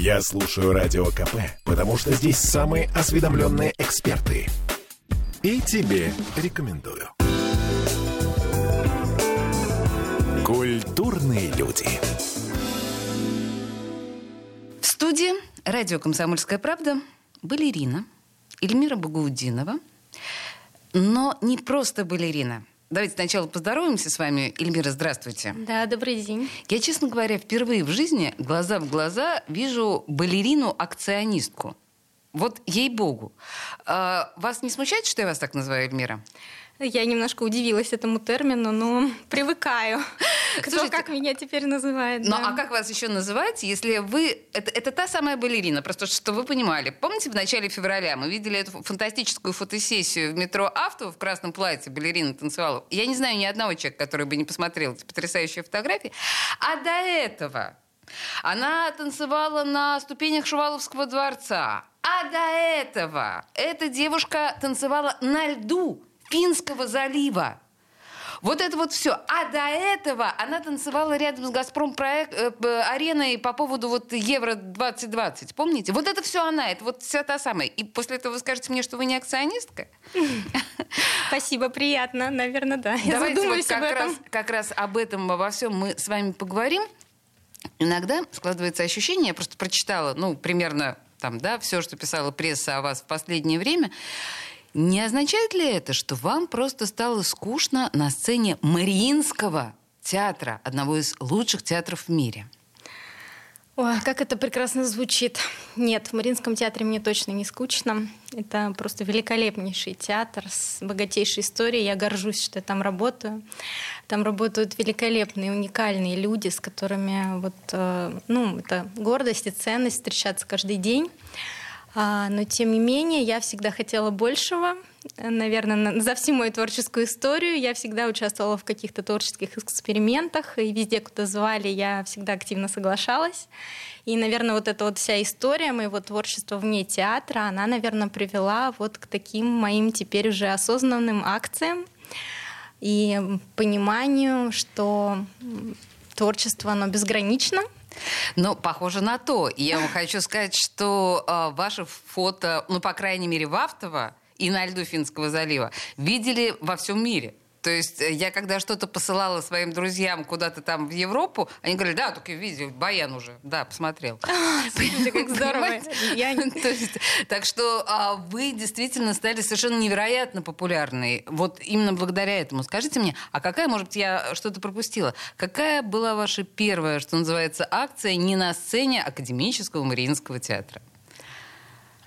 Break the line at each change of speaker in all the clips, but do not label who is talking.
Я слушаю Радио КП, потому что здесь самые осведомленные эксперты. И тебе рекомендую. Культурные люди.
В студии радио «Комсомольская правда» балерина Эльмира Багаудинова. Но не просто балерина. Давайте сначала поздороваемся с вами. Эльмира, здравствуйте.
Да, добрый день.
Я, честно говоря, впервые в жизни глаза в глаза вижу балерину-акционистку. Вот ей-богу. А, вас не смущает, что я вас так называю, Эльмира?
Я немножко удивилась этому термину, но привыкаю. Кто Слушайте, как меня теперь называет.
Ну да. а как вас еще называть, если вы... Это, это та самая балерина, просто что вы понимали. Помните, в начале февраля мы видели эту фантастическую фотосессию в метро Авто в красном платье балерина танцевала? Я не знаю ни одного человека, который бы не посмотрел эти потрясающие фотографии. А до этого она танцевала на ступенях Шуваловского дворца. А до этого эта девушка танцевала на льду Финского залива. Вот это вот все. А до этого она танцевала рядом с Газпром проект, э, ареной по поводу вот Евро 2020. Помните? Вот это все она, это вот вся та самая. И после этого вы скажете мне, что вы не акционистка?
Спасибо, приятно, наверное, да.
Давайте вот как, Раз, как раз об этом во всем мы с вами поговорим. Иногда складывается ощущение, я просто прочитала, ну, примерно там, да, все, что писала пресса о вас в последнее время, не означает ли это, что вам просто стало скучно на сцене Мариинского театра, одного из лучших театров в мире?
Ой, как это прекрасно звучит. Нет, в Мариинском театре мне точно не скучно. Это просто великолепнейший театр с богатейшей историей. Я горжусь, что я там работаю. Там работают великолепные, уникальные люди, с которыми вот, э, ну, это гордость и ценность встречаться каждый день. А, но тем не менее, я всегда хотела большего. Наверное, за всю мою творческую историю я всегда участвовала в каких-то творческих экспериментах, и везде, куда звали, я всегда активно соглашалась. И, наверное, вот эта вот вся история моего творчества вне театра, она, наверное, привела вот к таким моим теперь уже осознанным акциям и пониманию, что творчество, оно безгранично —
ну, похоже на то. Я вам хочу сказать, что э, ваши фото, ну, по крайней мере, в Автово и на льду Финского залива видели во всем мире. То есть э, я когда что-то посылала своим друзьям куда-то там в Европу, они говорили, да, только видел, Баян уже, да, посмотрел.
Смотрите, как здорово.
Так что а, вы действительно стали совершенно невероятно популярной. Вот именно благодаря этому. Скажите мне, а какая, может быть, я что-то пропустила, какая была ваша первая, что называется, акция не на сцене академического Мариинского театра?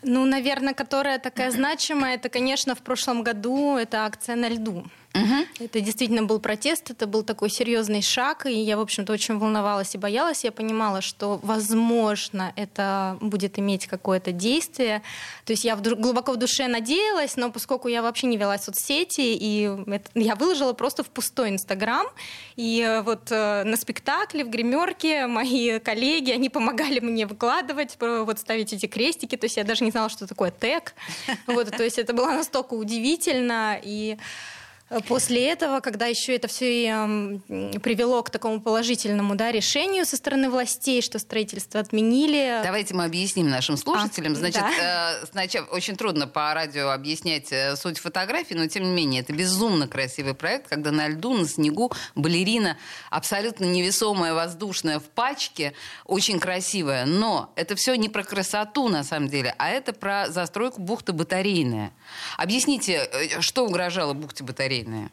Ну, наверное, которая такая значимая, это, конечно, в прошлом году это акция на льду. Угу. Это действительно был протест, это был такой серьезный шаг, и я, в общем-то, очень волновалась и боялась. Я понимала, что, возможно, это будет иметь какое-то действие. То есть я глубоко в душе надеялась, но поскольку я вообще не вела соцсети, и это, я выложила просто в пустой Инстаграм, и э, вот э, на спектакле в гримерке мои коллеги, они помогали мне выкладывать, вот ставить эти крестики, то есть я даже не знала, что такое тег. Вот, то есть это было настолько удивительно, и После этого, когда еще это все и, привело к такому положительному да, решению со стороны властей, что строительство отменили.
Давайте мы объясним нашим слушателям. А, Значит, да. э, сначала очень трудно по радио объяснять э, суть фотографии, но тем не менее это безумно красивый проект, когда на льду, на снегу балерина абсолютно невесомая, воздушная в пачке, очень красивая. Но это все не про красоту на самом деле, а это про застройку бухты батарейная. Объясните, э, что угрожало бухте батарейной? бассейны?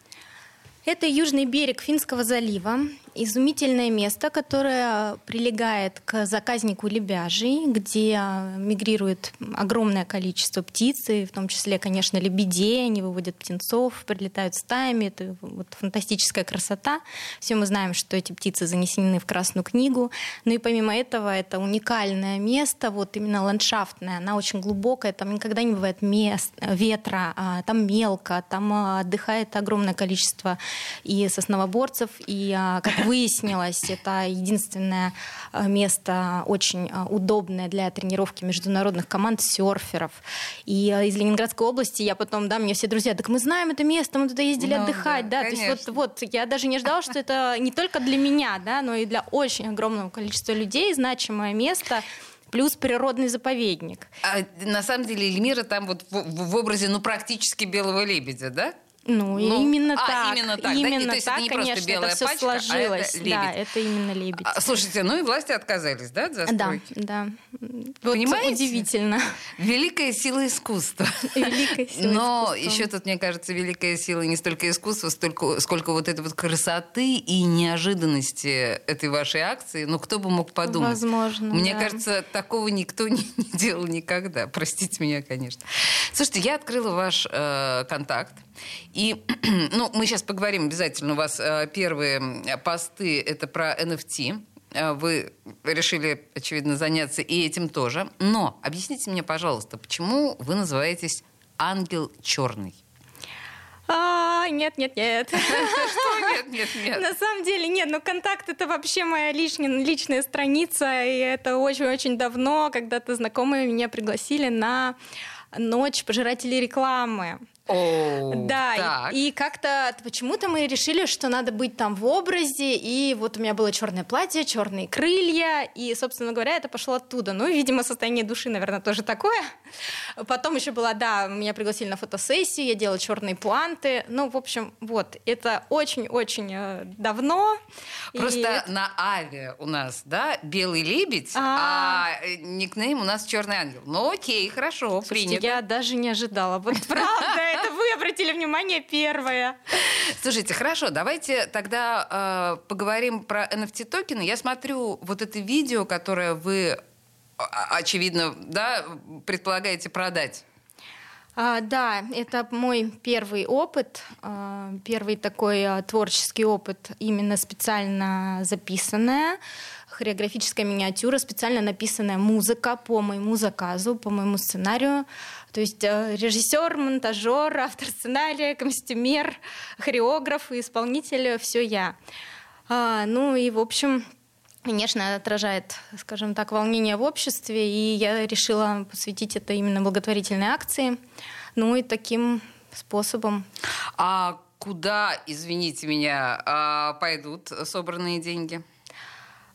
Это южный берег Финского залива. Изумительное место, которое прилегает к заказнику Лебяжий, где мигрирует огромное количество птиц, и в том числе, конечно, лебедей, они выводят птенцов, прилетают стаями, это вот фантастическая красота. Все мы знаем, что эти птицы занесены в Красную книгу, но и помимо этого это уникальное место, вот именно ландшафтное, она очень глубокая, там никогда не бывает мест, ветра, а там мелко, там отдыхает огромное количество и сосновоборцев, и, а, как выяснилось, это единственное э, место очень э, удобное для тренировки международных команд серферов. И из Ленинградской области я потом, да, мне все друзья, так мы знаем это место, мы туда ездили ну, отдыхать, да, да. то есть вот, вот, я даже не ждала, что это не только для меня, да, но и для очень огромного количества людей значимое место. плюс природный заповедник.
А, на самом деле Эльмира там вот в, в образе, ну, практически белого лебедя, да?
Ну, ну именно
а,
так.
Именно так,
именно
да? То есть
так,
это не
конечно,
просто белая
это все
пачка,
сложилось.
а это лебедь.
Да, это именно лебедь.
А, слушайте, ну и власти отказались, да, от застройки?
Да, да. Вот
Понимаете?
удивительно.
Великая сила искусства.
Великая сила
Но
искусства.
еще тут, мне кажется, великая сила не столько искусства, столько, сколько вот этой вот красоты и неожиданности этой вашей акции. Ну, кто бы мог подумать?
Возможно,
Мне
да.
кажется, такого никто не, не делал никогда. Простите меня, конечно. Слушайте, я открыла ваш э, контакт. И, ну, мы сейчас поговорим обязательно. У вас э, первые посты это про NFT. Э, Вы решили, очевидно, заняться и этим тоже. Но объясните мне, пожалуйста, почему вы называетесь ангел черный?
А, нет, нет, нет.
Что? Нет, нет, нет.
На самом деле нет, но контакт это вообще моя личная, личная страница, и это очень-очень давно, когда-то знакомые меня пригласили на ночь пожирателей рекламы.
О,
Да,
так.
и, и как-то почему-то мы решили, что надо быть там в образе, и вот у меня было черное платье, черные крылья, и, собственно говоря, это пошло оттуда. Ну, видимо, состояние души, наверное, тоже такое. Потом еще была, да, меня пригласили на фотосессию, я делала черные пуанты. Ну, в общем, вот, это очень-очень э, давно.
Просто на Аве у нас, да, белый лебедь, а,
А.
э, никнейм у нас черный ангел. Ну окей, хорошо,
Слушайте,
принято.
я даже не ожидала. Вот правда, это вы обратили внимание первое.
Слушайте, хорошо, давайте тогда э, поговорим про NFT токены. Я смотрю вот это видео, которое вы а, очевидно, да, предполагаете продать.
А, да, это мой первый опыт, а, первый такой а, творческий опыт, именно специально записанная хореографическая миниатюра, специально написанная музыка по моему заказу, по моему сценарию. То есть э, режиссер, монтажер, автор сценария, костюмер, хореограф и исполнитель все я. А, ну и в общем конечно, отражает, скажем так, волнение в обществе, и я решила посвятить это именно благотворительной акции. Ну и таким способом.
А куда, извините меня, а, пойдут собранные деньги?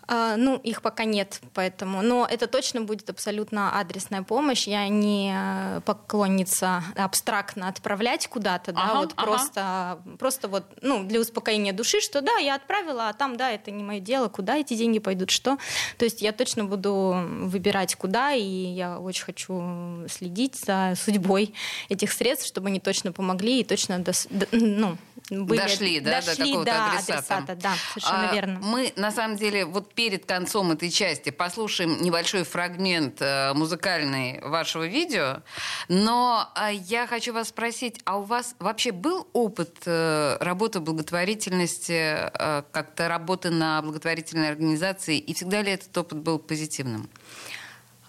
А, Ну, их пока нет, поэтому. Но это точно будет абсолютно адресная помощь. Я не э, поклонница абстрактно отправлять куда-то, да,
Ага,
вот
ага.
просто, просто вот, ну, для успокоения души, что да, я отправила, а там, да, это не мое дело, куда эти деньги пойдут, что. То есть я точно буду выбирать, куда, и я очень хочу следить за судьбой этих средств, чтобы они точно помогли и точно дос- д- ну, были,
Дошли, да, до
дошли
какого-то
до
адресата.
адресата, да, совершенно
А,
верно.
Мы, на самом деле, вот перед концом этой части послушаем небольшой фрагмент э, музыкальный вашего видео. Но э, я хочу вас спросить, а у вас вообще был опыт э, работы благотворительности, как-то работы на благотворительной организации, и всегда ли этот опыт был позитивным?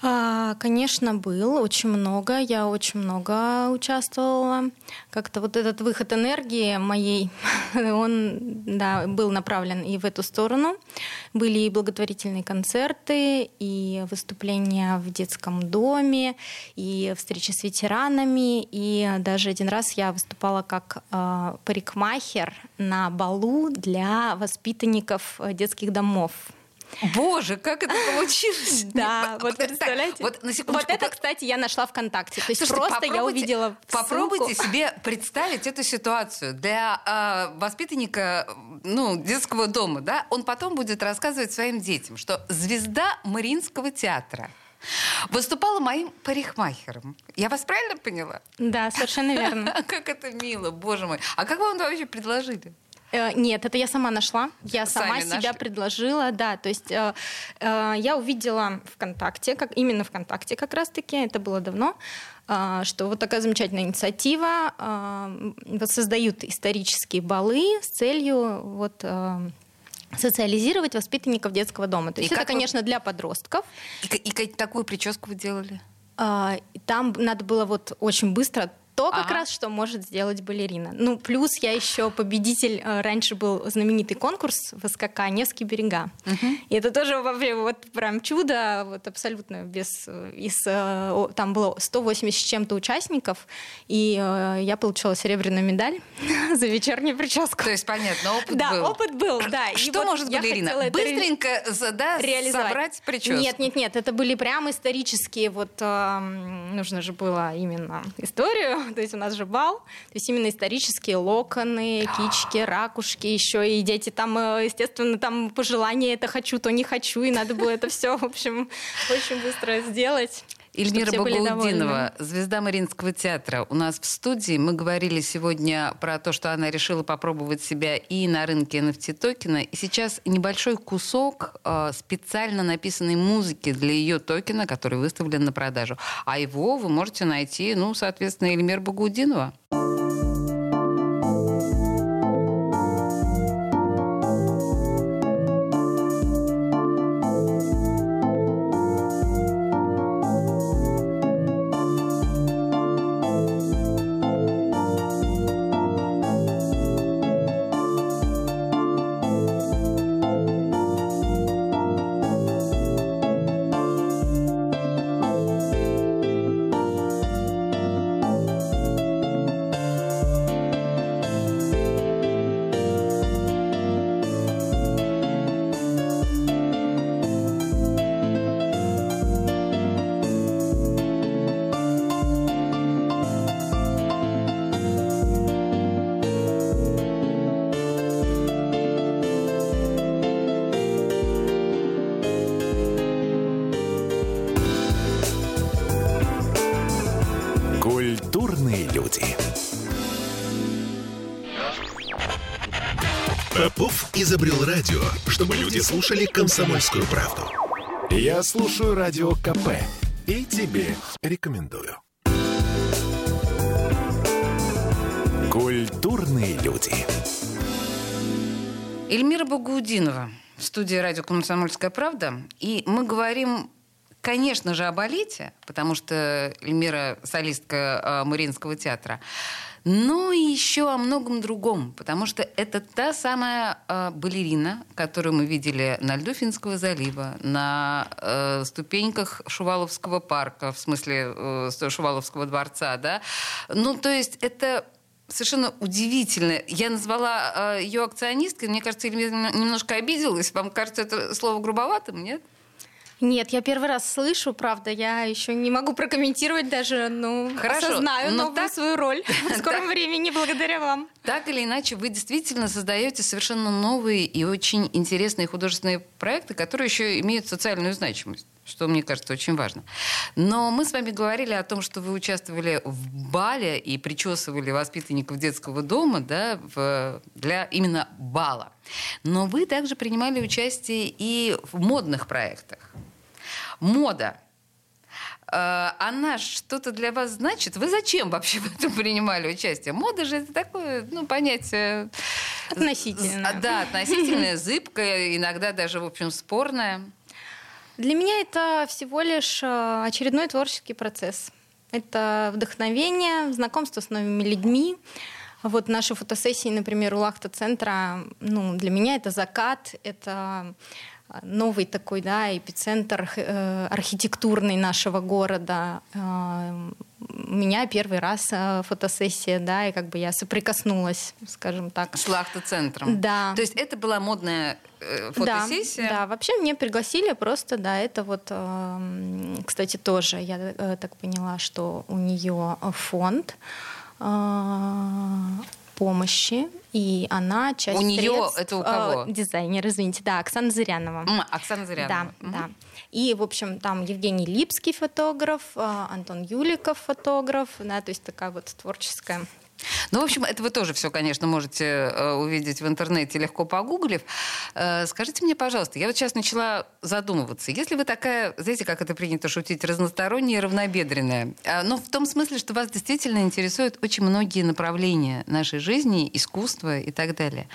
А, Конечно, был очень много. Я очень много участвовала. Как-то вот этот выход энергии моей, он да, был направлен и в эту сторону. Были и благотворительные концерты, и выступления в детском доме, и встречи с ветеранами. И даже один раз я выступала как э, парикмахер на балу для воспитанников э, детских домов.
Боже, как это получилось?
Да, вот представляете?
Вот, на
Вот
секундочку,
это, кстати, я нашла ВКонтакте. То есть просто я увидела
Попробуйте себе представить эту ситуацию для э, воспитанника ну, детского дома. Да? Он потом будет рассказывать своим детям, что звезда Мариинского театра выступала моим парикмахером. Я вас правильно поняла?
Да, совершенно верно.
Как это мило, боже мой. А как вам это вообще предложили?
Э, Нет, это я сама нашла. Я сама
Сами
себя
нашли.
предложила, да. То есть э, э, я увидела ВКонтакте, как именно ВКонтакте как раз-таки, это было давно, э, что вот такая замечательная инициатива э, создают исторические балы с целью вот э, социализировать воспитанников детского дома. То
И
есть это,
вы-
конечно, для подростков.
И, и ка- какую прическу вы делали?
А, и Там надо было вот очень быстро то как
Ага.
раз, что может сделать балерина. Ну, плюс я еще победитель, э, раньше был знаменитый конкурс в СКК «Невские берега». И это тоже вообще вот прям чудо, вот абсолютно без... э, Из, э, там было 180 с чем-то участников, и я получила серебряную медаль за вечернюю прическу.
То есть, понятно, опыт
да,
был.
опыт был, да. И
Что
вот
может балерина? Быстренько да,
реализовать.
собрать прическу?
Нет, нет, нет, это были прям исторические, вот нужно же было именно историю, то есть у нас же бал, то есть именно исторические локоны, кички, ракушки, еще и дети там, э, естественно, там пожелания, это хочу, то не хочу, и надо было это все, в общем, очень быстро сделать.
Эльмира Багаудинова, звезда Мариинского театра. У нас в студии мы говорили сегодня про то, что она решила попробовать себя и на рынке NFT токена. И сейчас небольшой кусок э, специально написанной музыки для ее токена, который выставлен на продажу. А его вы можете найти, ну, соответственно, Эльмира Багаудинова.
Культурные люди. Попов изобрел радио, чтобы люди слушали комсомольскую правду. Я слушаю радио КП и тебе рекомендую. Культурные люди.
Эльмира Багаудинова в студии радио «Комсомольская правда». И мы говорим, конечно же, о балете, потому что Эльмира – солистка э, Мариинского театра, но и еще о многом другом, потому что это та самая э, балерина, которую мы видели на льду Финского залива, на э, ступеньках Шуваловского парка, в смысле э, Шуваловского дворца, да. Ну, то есть это совершенно удивительно. Я назвала э, ее акционисткой. Мне кажется, Эльмира немножко обиделась. Вам кажется это слово грубоватым, нет?
Нет, я первый раз слышу, правда, я еще не могу прокомментировать даже, ну,
Хорошо,
осознаю
но
новую
так-
свою роль в скором времени благодаря вам.
Так или иначе, вы действительно создаете совершенно новые и очень интересные художественные проекты, которые еще имеют социальную значимость что, мне кажется, очень важно. Но мы с вами говорили о том, что вы участвовали в бале и причесывали воспитанников детского дома да, в- для именно бала. Но вы также принимали участие и в модных проектах. Мода. Э, Она что-то для вас значит? Вы зачем вообще в этом принимали участие? Мода же это такое, ну, понятие...
Относительное.
з- Да, относительное, зыбкое, иногда даже, в общем, спорное.
Для меня это всего лишь э, очередной творческий процесс. Это вдохновение, знакомство с новыми людьми. Вот наши фотосессии, например, у Лахта-центра, ну, для меня это закат, это э, новый такой, да, эпицентр э, архитектурный нашего города. Э, у меня первый раз э, фотосессия, да, и как бы я соприкоснулась, скажем так.
С Лахта-центром.
Да.
То есть это была модная фотосессия?
Да, да, вообще мне пригласили просто, да, это вот, эм, кстати, тоже, я так поняла, что у нее фонд помощи, и она часть
У
средств,
это у
э,
кого?
дизайнер, извините, да, Оксана Зырянова.
М, Оксана Зырянова.
Да,
Мгм.
да. И, в общем, там Евгений Липский фотограф, э, Антон Юликов фотограф, да, то есть такая вот творческая
Ну, в общем, это вы тоже все, конечно, можете э, увидеть в интернете, легко погуглив. Э, скажите мне, пожалуйста, я вот сейчас начала задумываться. Если вы такая, знаете, как это принято шутить, разносторонняя и равнобедренная, э, но в том смысле, что вас действительно интересуют очень многие направления нашей жизни, искусства и так далее.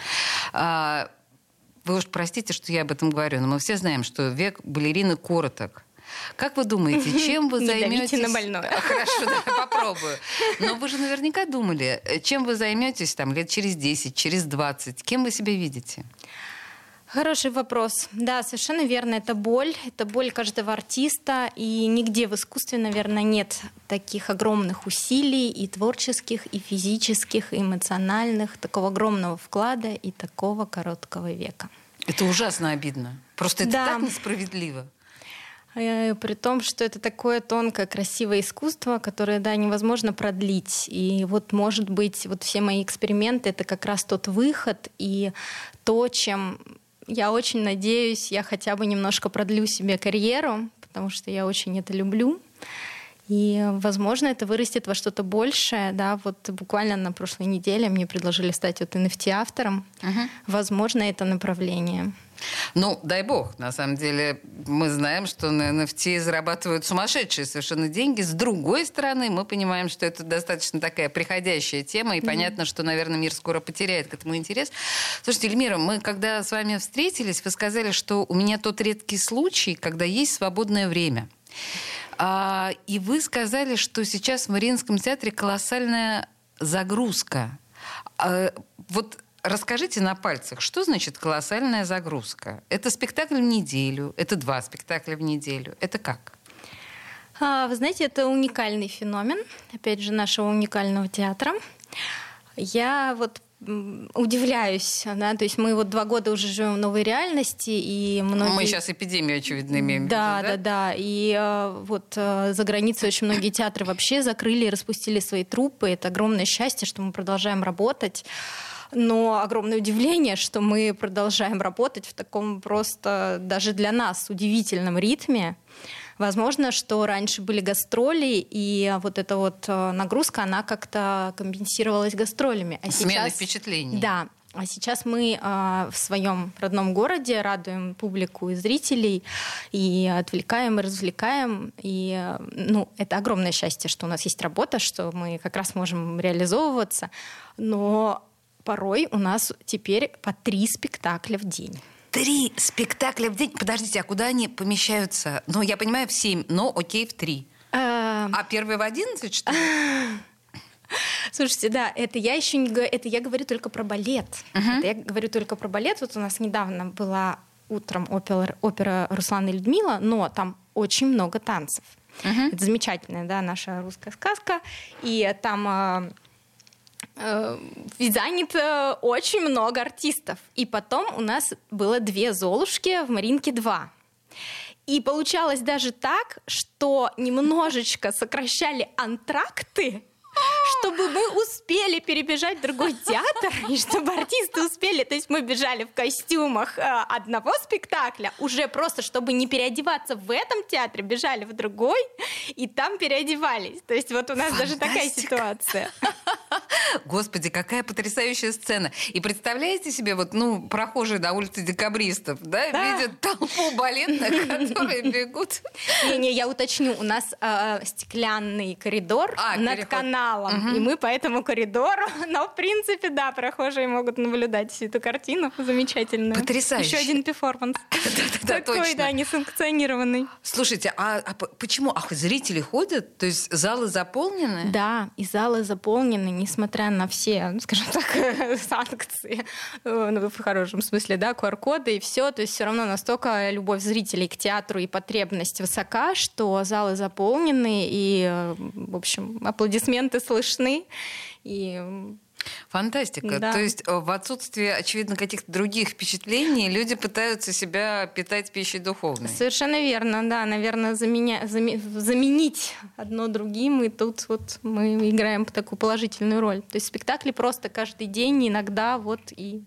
Вы уж простите, что я об этом говорю, но мы все знаем, что век балерины короток. Как вы думаете, чем вы займетесь?
на больное.
Хорошо, да, попробую. Но вы же наверняка думали, чем вы займетесь там лет через 10, через 20, кем вы себя видите?
Хороший вопрос. Да, совершенно верно. Это боль. Это боль каждого артиста. И нигде в искусстве, наверное, нет таких огромных усилий и творческих, и физических, и эмоциональных, такого огромного вклада и такого короткого века.
Это ужасно обидно. Просто это да. так несправедливо.
Э, при том, что это такое тонкое, красивое искусство, которое, да, невозможно продлить. И вот, может быть, вот все мои эксперименты — это как раз тот выход и то, чем я очень надеюсь, я хотя бы немножко продлю себе карьеру, потому что я очень это люблю. И, возможно, это вырастет во что-то большее. Да, вот буквально на прошлой неделе мне предложили стать вот NFT-автором. Uh-huh. Возможно, это направление.
Ну, дай бог. На самом деле, мы знаем, что на NFT зарабатывают сумасшедшие совершенно деньги. С другой стороны, мы понимаем, что это достаточно такая приходящая тема, и mm-hmm. понятно, что, наверное, мир скоро потеряет к этому интерес. Слушайте, Эльмира, мы когда с вами встретились, вы сказали, что у меня тот редкий случай, когда есть свободное время. А, и вы сказали, что сейчас в Мариинском театре колоссальная загрузка. А, вот Расскажите на пальцах, что значит колоссальная загрузка? Это спектакль в неделю, это два спектакля в неделю, это как?
А, вы знаете, это уникальный феномен, опять же, нашего уникального театра. Я вот удивляюсь, да, то есть мы вот два года уже живем в новой реальности, и многие...
Мы сейчас эпидемию, очевидно, имеем
да,
в виду,
да? Да, да, и э, вот э, за границей очень многие театры вообще закрыли и распустили свои труппы, это огромное счастье, что мы продолжаем работать но огромное удивление, что мы продолжаем работать в таком просто даже для нас удивительном ритме. Возможно, что раньше были гастроли, и вот эта вот э, нагрузка, она как-то компенсировалась гастролями.
А Смена сейчас... впечатлений.
Да, а сейчас мы э, в своем родном городе радуем публику и зрителей, и отвлекаем, и развлекаем. И э, ну, это огромное счастье, что у нас есть работа, что мы как раз можем реализовываться. Но порой у нас теперь по три спектакля в день.
Три спектакля в день? Подождите, а куда они помещаются? Ну, я понимаю, в семь, но окей, в три. Эм. А первый в одиннадцать, что ли?
Слушайте, да, это я еще не это я говорю только про балет. Uh-huh. Это я говорю только про балет. Вот у нас недавно была утром опера, опера Руслана и Людмила, но там очень много танцев. Uh-huh. Это замечательная, да, наша русская сказка. И там Э, занято очень много артистов. И потом у нас было две Золушки в Маринке 2. И получалось даже так, что немножечко сокращали антракты, чтобы мы успели перебежать в другой театр, и чтобы артисты успели. То есть мы бежали в костюмах э, одного спектакля, уже просто, чтобы не переодеваться в этом театре, бежали в другой, и там переодевались. То есть вот у нас Фантастика. даже такая ситуация.
Господи, какая потрясающая сцена. И представляете себе, вот, ну, прохожие на улице декабристов, да, да. видят толпу балетных, которые бегут.
Не-не, я уточню, у нас э, стеклянный коридор а, над переход. каналом, угу. и мы по этому коридору, но, в принципе, да, прохожие могут наблюдать всю эту картину замечательную.
Потрясающе.
Еще один перформанс.
Да,
Такой, да, несанкционированный.
Слушайте, а, а почему? Ах, зрители ходят? То есть залы заполнены?
Да, и залы заполнены, несмотря на все, скажем так, санкции, э, ну, в хорошем смысле, да, QR-коды и все, то есть все равно настолько любовь зрителей к театру и потребность высока, что залы заполнены, и, э, в общем, аплодисменты слышны, и
Фантастика. Да. То есть э, в отсутствии, очевидно, каких-то других впечатлений люди пытаются себя питать пищей духовной.
Совершенно верно, да. Наверное, заменя... заменить одно другим, и тут вот мы играем такую положительную роль. То есть спектакли просто каждый день, иногда вот и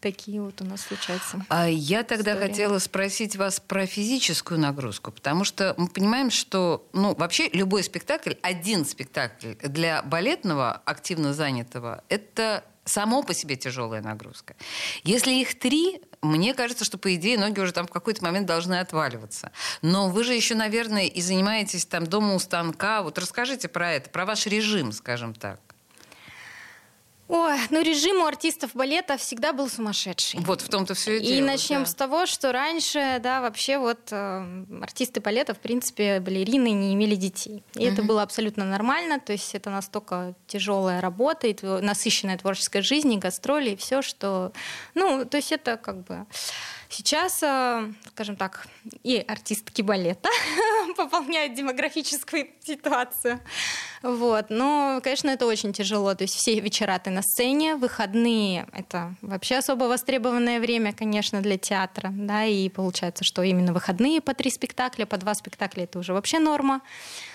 такие вот у нас случаются.
А я тогда истории. хотела спросить вас про физическую нагрузку, потому что мы понимаем, что ну, вообще любой спектакль, один спектакль для балетного, активно занятого, это само по себе тяжелая нагрузка. Если их три, мне кажется, что, по идее, ноги уже там в какой-то момент должны отваливаться. Но вы же еще, наверное, и занимаетесь там дома у станка. Вот расскажите про это, про ваш режим, скажем так.
Ой, ну режим у артистов балета всегда был сумасшедший.
Вот в том-то все и дело.
И начнем
да.
с того, что раньше, да, вообще вот э, артисты балета, в принципе, балерины не имели детей. И это было абсолютно нормально, то есть это настолько тяжелая работа, и насыщенная творческая жизнь, и гастроли, и все, что... Ну, то есть это как бы... Сейчас, э, скажем так, и артистки балета пополняют демографическую ситуацию. Вот. Но, конечно, это очень тяжело. То есть все вечера ты на сцене, выходные — это вообще особо востребованное время, конечно, для театра. Да? И получается, что именно выходные по три спектакля, по два спектакля — это уже вообще норма.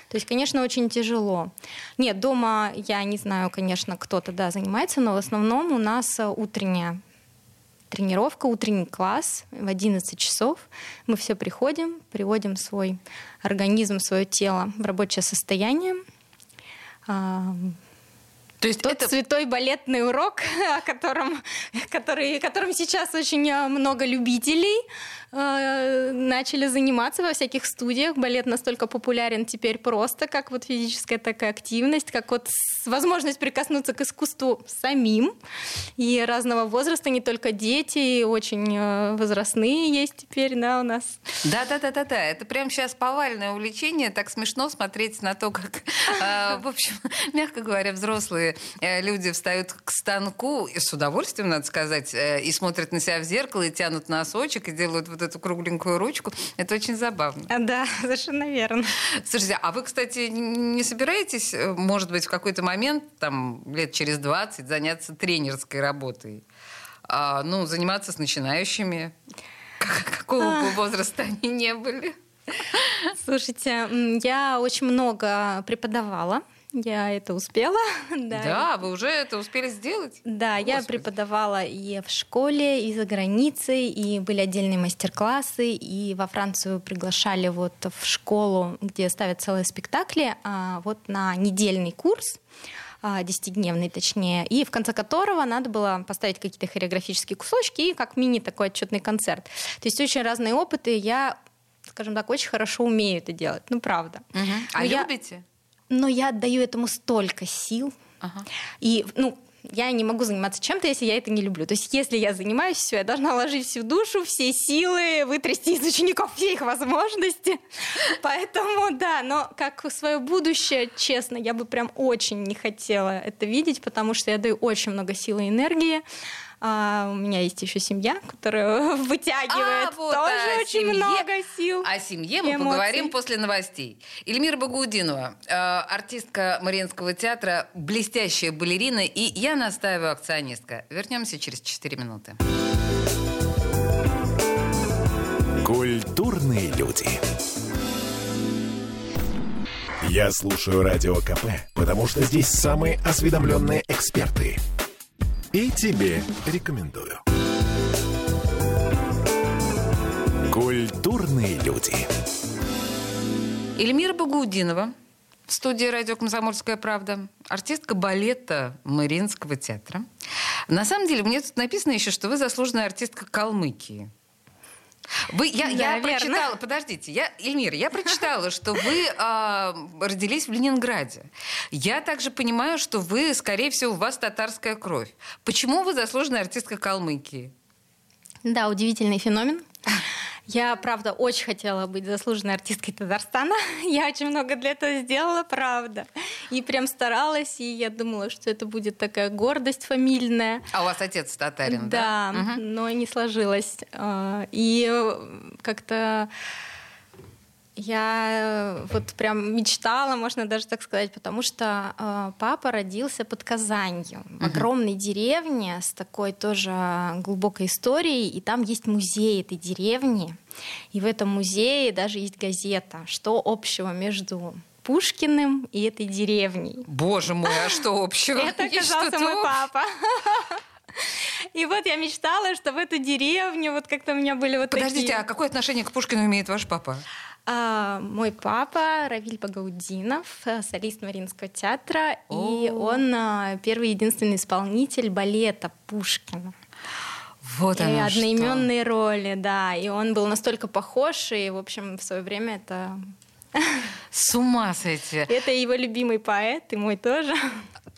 То есть, конечно, очень тяжело. Нет, дома, я не знаю, конечно, кто-то, да, занимается, но в основном у нас э, утренняя тренировка, утренний класс в 11 часов. Мы все приходим, приводим свой организм, свое тело в рабочее состояние. А,
То есть
Тот
это
святой балетный урок, о котором, который, которым сейчас очень э, много любителей э, начали заниматься во всяких студиях. Балет настолько популярен теперь просто, как вот физическая такая активность, как вот возможность прикоснуться к искусству самим. И разного возраста, не только дети, очень э, возрастные есть теперь, да, у нас.
Да, да, да, да, да. Это прям сейчас повальное увлечение. Так смешно смотреть на то, как, э, в общем, мягко говоря, взрослые люди встают к станку и с удовольствием, надо сказать, и смотрят на себя в зеркало, и тянут носочек, и делают вот эту кругленькую ручку. Это очень забавно.
А, Да, совершенно верно.
Слушайте, а вы, кстати, не собираетесь, э, может быть, в какой-то момент, там, лет через 20, заняться тренерской работой? А, ну, заниматься с начинающими? Как- Какого бы возраста они не были?
Слушайте, я очень много преподавала. Я это успела. Да,
Да, вы уже это успели сделать?
Да, я
Господи.
преподавала и в школе, и за границей, и были отдельные мастер-классы, и во Францию приглашали вот в школу, где ставят целые спектакли, а, вот на недельный курс а, десятидневный точнее, и в конце которого надо было поставить какие-то хореографические кусочки и как мини такой отчетный концерт. То есть очень разные опыты, я, скажем так, очень хорошо умею это делать, ну правда.
А
Но я-
любите?
Но я отдаю этому столько сил,
Ага.
и, ну, я не могу заниматься чем-то, если я это не люблю. То есть, если я занимаюсь, все, я должна вложить всю душу, все силы, вытрясти из учеников все их возможности. Поэтому, да, но как свое будущее, честно, я бы прям очень не хотела это видеть, потому что я даю очень много сил и энергии. А, у меня есть еще семья, которая вытягивает
А, вот,
тоже
о
очень
семье.
много сил.
О семье мы
эмоций.
поговорим после новостей. Эльмира Багаудинова, э, артистка Мариинского театра, блестящая балерина и, я настаиваю, акционистка. Вернемся через 4 минуты.
Культурные люди. Я слушаю Радио КП, потому что здесь самые осведомленные эксперты. И тебе рекомендую. Культурные люди.
Эльмира Багаудинова в студии радио «Комсомольская правда», артистка балета Мариинского театра. На самом деле, мне тут написано еще, что вы заслуженная артистка Калмыкии. Вы, я, я
Да, верно.
прочитала, подождите, я, Эльмира, я прочитала, что вы а, родились в Ленинграде. Я также понимаю, что вы, скорее всего, у вас татарская кровь. Почему вы заслуженная артистка Калмыкии?
Да, удивительный феномен. Я, правда, очень хотела быть заслуженной артисткой Татарстана. Я очень много для этого сделала, правда. И прям старалась, и я думала, что это будет такая гордость фамильная.
А у вас отец татарин, да?
Да,
Мгм.
но не сложилось. А, И э, как-то я э, вот прям мечтала, можно даже так сказать, потому что э, папа родился под Казанью, в огромной деревне с такой тоже глубокой историей, и там есть музей этой деревни, и в этом музее даже есть газета, что общего между Пушкиным и этой деревней.
Боже мой, а что общего?
Это оказался мой папа. И вот я мечтала, что в эту деревню, вот как-то у меня были вот
Подождите,
такие...
а какое отношение к Пушкину имеет ваш папа?
А, мой папа Равиль Багаудинов, э, солист Мариинского театра, и
О.
он а, первый и единственный исполнитель балета Пушкина.
Вот
и
оно что.
одноименные роли, да. И он был настолько похож, и, в общем, в свое время это...
С ума сойти.
Это его любимый поэт, и мой тоже.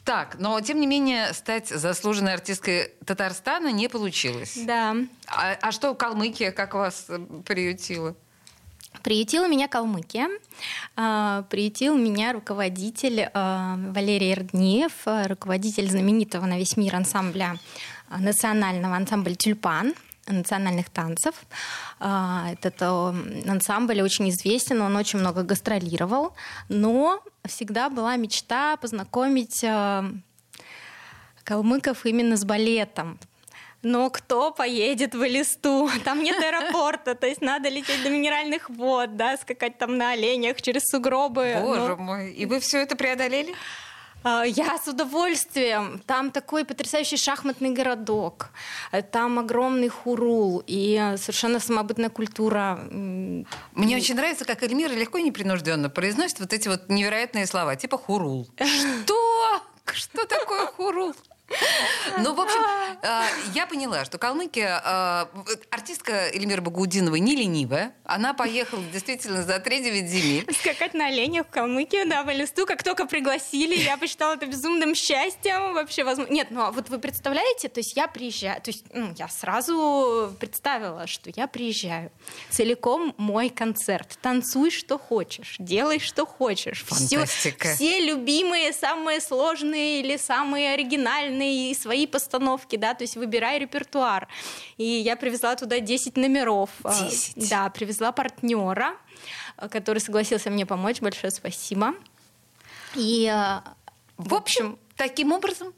Так, но тем не менее стать заслуженной артисткой Татарстана не получилось.
Да.
А, а что Калмыкия, как вас э, приютила?
Приютила меня Калмыкия. А, приютил меня руководитель а, Валерий Эрдниев, а, руководитель знаменитого на весь мир ансамбля национального ансамбля «Тюльпан», национальных танцев. Этот ансамбль очень известен, он очень много гастролировал, но всегда была мечта познакомить калмыков именно с балетом, но кто поедет в Элисту? Там нет аэропорта, то есть надо лететь до минеральных вод, да, скакать там на оленях через сугробы.
Боже но... мой, и вы все это преодолели?
А, я с удовольствием. Там такой потрясающий шахматный городок. Там огромный хурул и совершенно самобытная культура.
Мне очень нравится, как Эльмира легко и непринужденно произносит вот эти вот невероятные слова, типа хурул. Что? Что такое хурул? Ну, в общем, а, я поняла, что Калмыкия, а, артистка Эльмира Багудинова не ленивая. Она поехала действительно за 3-9 земель.
Скакать на оленях в Калмыкию, да, в листу, как только пригласили, я посчитала это безумным счастьем вообще возможно. Нет, ну а вот вы представляете, то есть я приезжаю, то есть ну, я сразу представила, что я приезжаю. Целиком мой концерт. Танцуй, что хочешь, делай, что хочешь.
Фантастика.
Все, все любимые, самые сложные или самые оригинальные музыкальные свои постановки, да, то есть выбирай репертуар. И я привезла туда 10 номеров.
10?
А, да, привезла партнера, который согласился мне помочь. Большое спасибо.
И, а, в общем, таким образом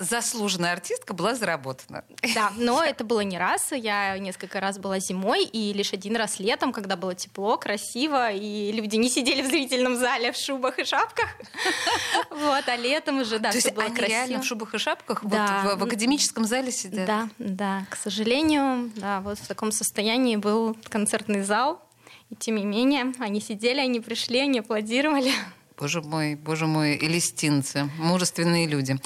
заслуженная артистка была заработана.
Да, но это было не раз. Я несколько раз была зимой, и лишь один раз летом, когда было тепло, красиво, и люди не сидели в зрительном зале в шубах и шапках. Вот, а летом уже, да,
То есть
было
они
красиво.
реально в шубах и шапках да. вот в, в академическом зале сидят?
Да, да. К сожалению, да, вот в таком состоянии был концертный зал. И тем не менее, они сидели, они пришли, они аплодировали.
Боже мой, боже мой, элистинцы, мужественные люди.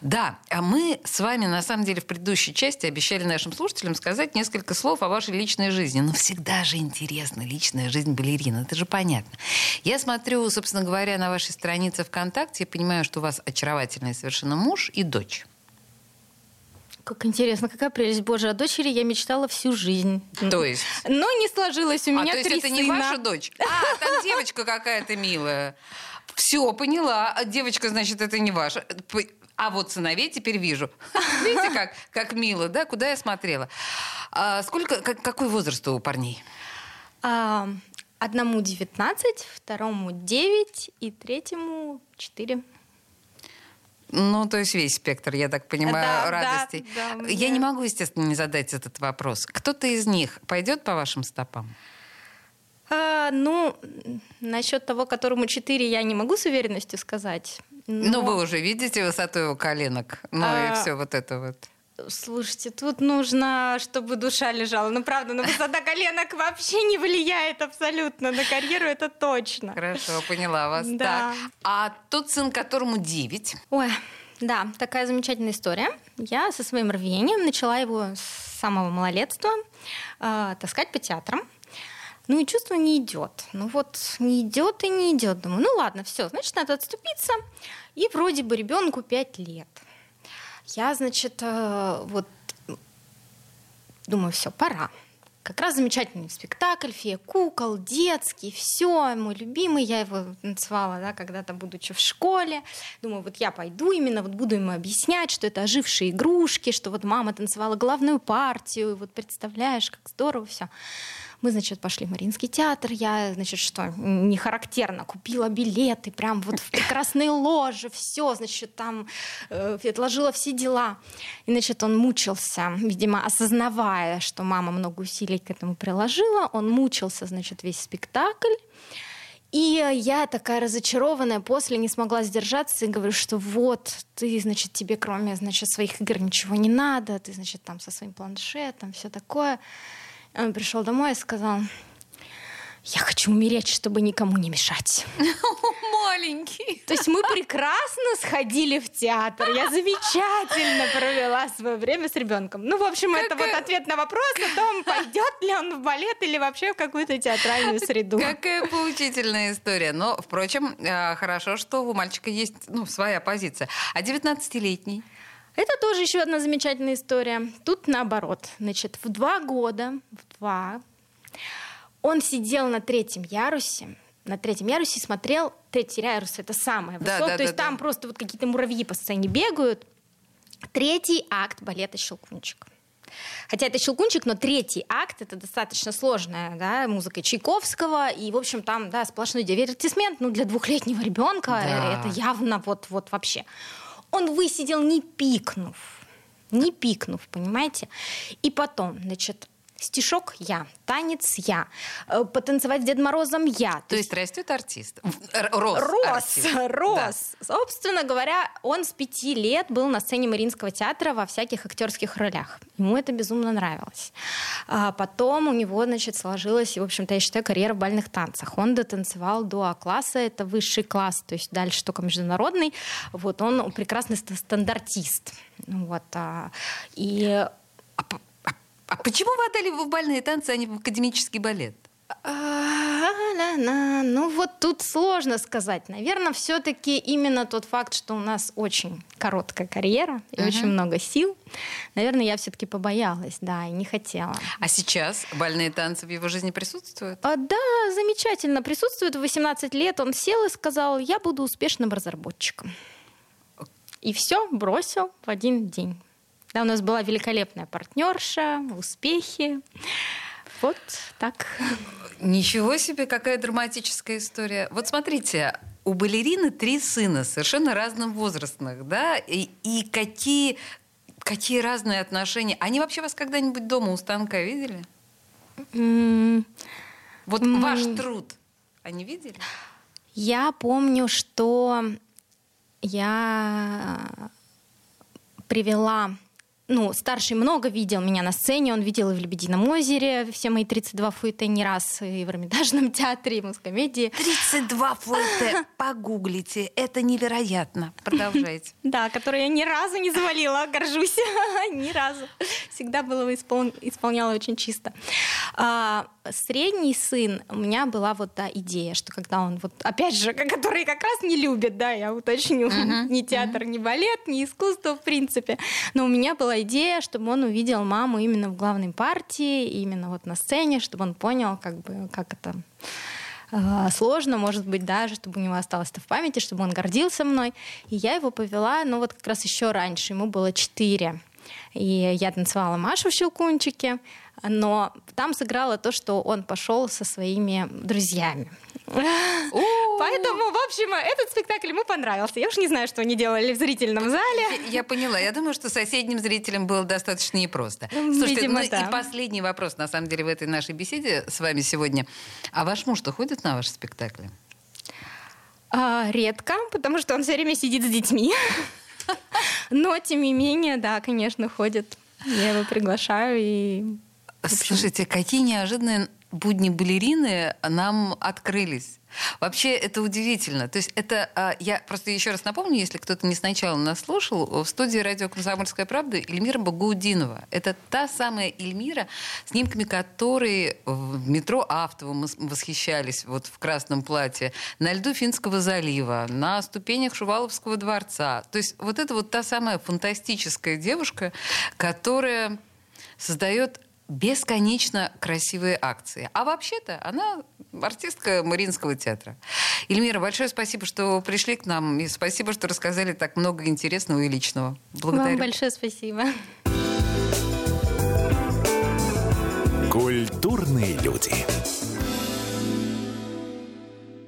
Да, а мы с вами, на самом деле, в предыдущей части обещали нашим слушателям сказать несколько слов о вашей личной жизни. Но всегда же интересна личная жизнь балерины, это же понятно. Я смотрю, собственно говоря, на вашей странице ВКонтакте и понимаю, что у вас очаровательный совершенно муж и дочь.
Как интересно, какая прелесть. Боже, о дочери я мечтала всю жизнь.
То есть?
Но не сложилось у меня
а, то есть
три
это
сына.
не ваша дочь? А, там девочка какая-то милая. Все, поняла. А девочка, значит, это не ваша. А вот сыновей теперь вижу. Видите, как, как мило, да? Куда я смотрела? А сколько, как, какой возраст у парней?
А, одному 19, второму 9 и третьему 4.
Ну, то есть весь спектр, я так понимаю,
да,
радостей.
Да, да,
я
да.
не могу, естественно, не задать этот вопрос. Кто-то из них пойдет по вашим стопам?
А, ну, насчет того, которому 4, я не могу с уверенностью сказать.
Но... Ну, вы уже видите высоту его коленок. Ну а... и все вот это вот.
Слушайте, тут нужно, чтобы душа лежала. Ну, правда, но высота коленок вообще не влияет абсолютно на карьеру, это точно.
Хорошо, поняла вас.
Да.
Так. А тот сын, которому 9?
Ой, да, такая замечательная история. Я со своим рвением начала его с самого малолетства э, таскать по театрам. Ну и чувство не идет. Ну вот не идет и не идет. Думаю, ну ладно, все, значит, надо отступиться. И вроде бы ребенку 5 лет. Я, значит, э, вот думаю, все, пора. Как раз замечательный спектакль, фея кукол, детский, все, мой любимый, я его танцевала, да, когда-то будучи в школе. Думаю, вот я пойду именно, вот буду ему объяснять, что это ожившие игрушки, что вот мама танцевала главную партию, вот представляешь, как здорово все. Мы, значит, пошли в Мариинский театр. Я, значит, что, не характерно, купила билеты прям вот в прекрасные ложи, все, значит, там э, отложила все дела. И, значит, он мучился, видимо, осознавая, что мама много усилий к этому приложила. Он мучился, значит, весь спектакль. И я такая разочарованная после не смогла сдержаться и говорю, что вот, ты, значит, тебе кроме, значит, своих игр ничего не надо, ты, значит, там со своим планшетом, все такое. Он пришел домой и сказал, я хочу умереть, чтобы никому не мешать.
маленький.
То есть мы прекрасно сходили в театр. Я замечательно провела свое время с ребенком. Ну, в общем, это вот ответ на вопрос о том, пойдет ли он в балет или вообще в какую-то театральную среду.
Какая поучительная история. Но, впрочем, э, хорошо, что у мальчика есть ну, своя позиция. А 19-летний?
Это тоже еще одна замечательная история. Тут наоборот. Значит, в два года, в два, он сидел на третьем ярусе, на третьем ярусе смотрел, третий ярус это самое высокое, да, да, то есть да, там да. просто вот какие-то муравьи по сцене бегают. Третий акт балета «Щелкунчик». Хотя это щелкунчик, но третий акт это достаточно сложная да, музыка Чайковского. И, в общем, там да, сплошной дивертисмент. Ну, для двухлетнего ребенка да. это явно вот, вот вообще. Он высидел, не пикнув. Не пикнув, понимаете? И потом, значит, стишок я, танец я, э, потанцевать с Дедом Морозом я.
То, есть растет артист. Рос.
Рос, артист. рос. Да. Собственно говоря, он с пяти лет был на сцене Мариинского театра во всяких актерских ролях. Ему это безумно нравилось. А потом у него, значит, сложилась, в общем-то, я считаю, карьера в бальных танцах. Он дотанцевал до А-класса, это высший класс, то есть дальше только международный. Вот он прекрасный стандартист. Вот. А, и
а почему вы отдали его в бальные танцы, а не в академический балет?
Ну вот тут сложно сказать. Наверное, все-таки именно тот факт, что у нас очень короткая карьера и uh-huh. очень много сил. Наверное, я все-таки побоялась, да, и не хотела.
А сейчас бальные танцы в его жизни присутствуют?
А, да, замечательно присутствуют. В 18 лет он сел и сказал, я буду успешным разработчиком. И все, бросил в один день. Да, у нас была великолепная партнерша, успехи. Вот так.
Ничего себе, какая драматическая история. Вот смотрите, у балерины три сына, совершенно разных возрастных, да, и, и какие, какие разные отношения. Они вообще вас когда-нибудь дома у станка видели? Mm. Вот mm. ваш труд они видели?
Я помню, что я привела ну, старший много видел меня на сцене, он видел и в «Лебедином озере» все мои 32 фуэте не раз, и в Эрмитажном театре, и в Мускомедии.
32 фуэте, погуглите, это невероятно. Продолжайте.
Да, которые я ни разу не завалила, горжусь, ни разу. Всегда было исполняла очень чисто. А, средний сын, у меня была вот та идея, что когда он вот, опять же, который как раз не любит, да, я уточню, ни театр, ни балет, ни искусство, в принципе, но у меня была идея, чтобы он увидел маму именно в главной партии, именно вот на сцене, чтобы он понял, как бы, как это э, сложно, может быть, даже, чтобы у него осталось это в памяти, чтобы он гордился мной. И я его повела, ну вот как раз еще раньше, ему было четыре. И я танцевала Машу в «Щелкунчике», но там сыграло то, что он пошел со своими друзьями. Поэтому, в общем, этот спектакль ему понравился. Я уж не знаю, что они делали в зрительном зале.
Я поняла. Я думаю, что соседним зрителям было достаточно непросто. Слушайте, ну и последний вопрос, на самом деле, в этой нашей беседе с вами сегодня. А ваш муж-то ходит на ваши спектакли?
А, редко, потому что он все время сидит с детьми. Но, тем не менее, да, конечно, ходит. Я его приглашаю и
Слушайте, какие неожиданные будни балерины нам открылись. Вообще это удивительно. То есть это, а, я просто еще раз напомню, если кто-то не сначала нас слушал, в студии радио «Комсомольская правда» Эльмира Багаудинова. Это та самая Эльмира, снимками которой в метро Автово мы восхищались вот в красном платье, на льду Финского залива, на ступенях Шуваловского дворца. То есть вот это вот та самая фантастическая девушка, которая создает бесконечно красивые акции. А вообще-то она артистка Мариинского театра. Эльмира, большое спасибо, что пришли к нам. И спасибо, что рассказали так много интересного и личного.
Благодарю. Вам большое спасибо.
Культурные люди.